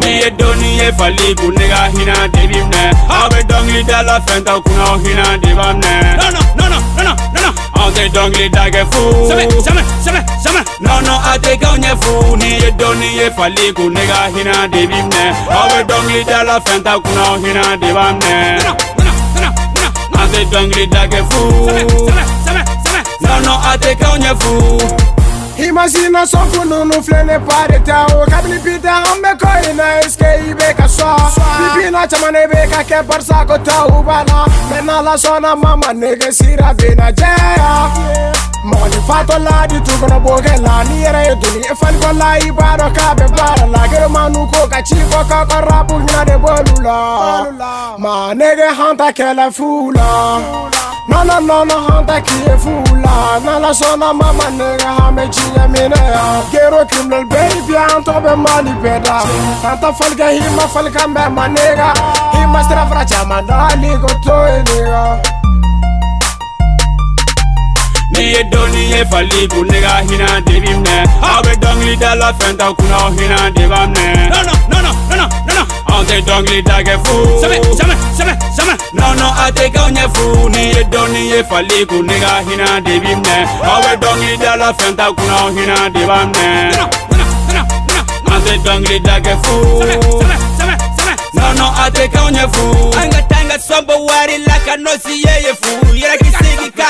Ni ye doni ye faliku ne ka hinɛ de bi minɛ Aw bɛ dɔnkilida la fɛn t'aw kunna aw hinɛ de b'a minɛ non, non, non, non. Anw tɛ dɔnkilida kɛ fu Jamais, jamais, jamais, jamais. nɔnɔ a tɛ k'aw ɲɛ fu Ni ye dɔni ye faliku ne ka hinɛ de bi minɛ Aw bɛ dɔnkilida la fɛn t'aw kunna aw hinɛ de b'a minɛ. An tɛ dɔnkilida kɛ fu jamais, jamais, jamais. nɔnɔ a tɛ k'aw ɲɛ fu Imagina só quando no flene paredão Cabine pidão, me coi na esquei beca só. Bibina chama ne beca que barça cota ubana Mena la sona mama nega sira bina jaya Mɔgɔni fato la di tu kɔnɔ b'o kɛ la n'i yɛrɛ ye doni e fanikɔ la i b'a dɔn k'a bɛ baara la geremanu ko ka ci fɔ k'a ka rabu ɲɛ de b'olu la maa nege han ta kɛlɛ fu. No no no hanta ki e fula. Na la sona mama nege ha me chinya mine ya. Gero criminal baby anto be mali beda Tanta falga hima falga be manega Hima stra fra chama dali go to e nega Ni ye doni ye faliku ne ka hinɛ de bi minɛ Aw bɛ dɔnkilida la fɛn t'aw kunna aw Ante dongli dage fu Seme, seme, seme, seme Nono ate gaunye fu Niye doni ye faliku Niga hina debimne Awe oh, dongli dala fenta kuna hina debamne Ante dongli dage fu Seme, seme, seme, seme Nono ate gaunye fu Anga tanga sombo wari laka nosi yeye fu Yera kisegi ka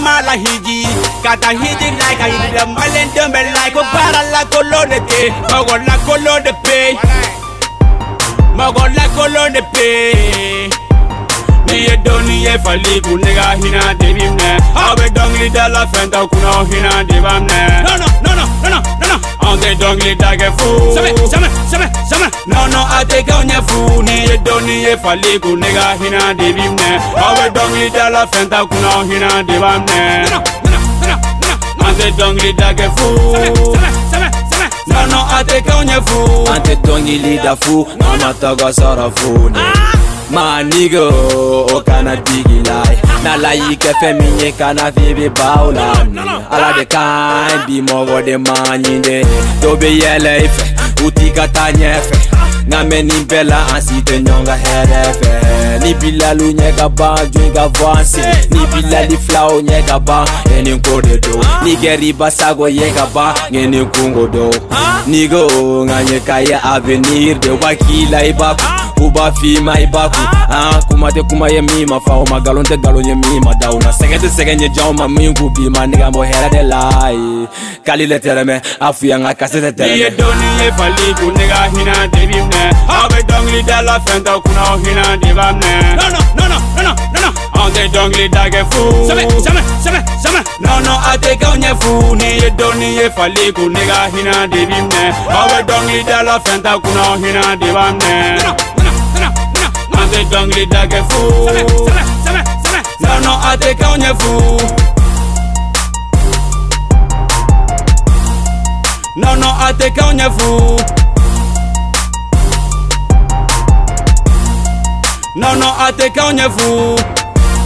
papa ni mama la hiji ka taa hiji la ka yirira malen den bɛ la ko baara lakolon de tɛ mɔgɔ lakolon de pe. Mɔgɔ lakolon de pe. Ni ye doni ye faliku ne. Ka hinɛ de bi minɛ Aw bɛ dɔnkilida la dɔnkili da kɛ fu. sɛbɛ sɛbɛ sɛbɛ sɛbɛ. nɔnɔ a te k'anw ɲɛ fu n'i ye dɔnni ye fali kun ne ka hinɛ de b'i minɛ aw bɛ dɔnkili da la fɛn t'a kunna aw hinɛ de b'a minɛ. an tɛ dɔnkili da kɛ fu. sɛbɛ sɛbɛ sɛbɛ. nɔnɔ a tɛ k'anw ɲɛ fu. an tɛ dɔnkili da fu an ma sara fu. Ne maa nigo o kana digi la ye n'ala y'i kɛ fɛn min ye kana fi bɛ baw la mi ala de kan bi mɔgɔ de ma ɲi de dɔw bɛ yɛlɛ i fɛ u t'i ka taa ɲɛfɛ nka mɛ nin bɛɛ la an si tɛ ɲɔgɔn ka hɛrɛ fɛ ni bilalu ɲɛ ka ban jɔn ka fɔ an se ni bilali filaw ɲɛ ka ban ɛ nin ko de don ni gɛriba sago ye ka ban ŋɛ nin kungo don ni ko ŋa ɲɛ ka ye avenir de wa k'i la i b'a kun u b'a f'i mai i b'a kun ah, kuma tɛ kuma ye min ma fa o ma galon tɛ galon ye min ma da una. Na te tɛ sɛgɛn ye janw ma min k'u bi ma nɛgɛ bɔ hɛrɛ de la ye kali le tɛrɛmɛ a afu ya ka kase tɛ tere ye tɛrɛmɛ doni ye faliku ne ka hinɛ de bi minɛ Aw bɛ dɔnkilida la fɛn t'aw kunna aw hinɛ de b'a minɛ no no no no no no no. Anw tɛ dɔnkilida kɛ fu. Jamais, jamais, jamais, jamais. nɔnɔ a tɛ k'aw ɲɛ fu. Ni ye doni ye faliku ne ka hinɛ de bi minɛ Aw bɛ dɔnkilida la fɛn t'aw kunna aw hinɛ de b'a minɛ the dong the dog a fool. No no I take on your. No no I. Non, non, à.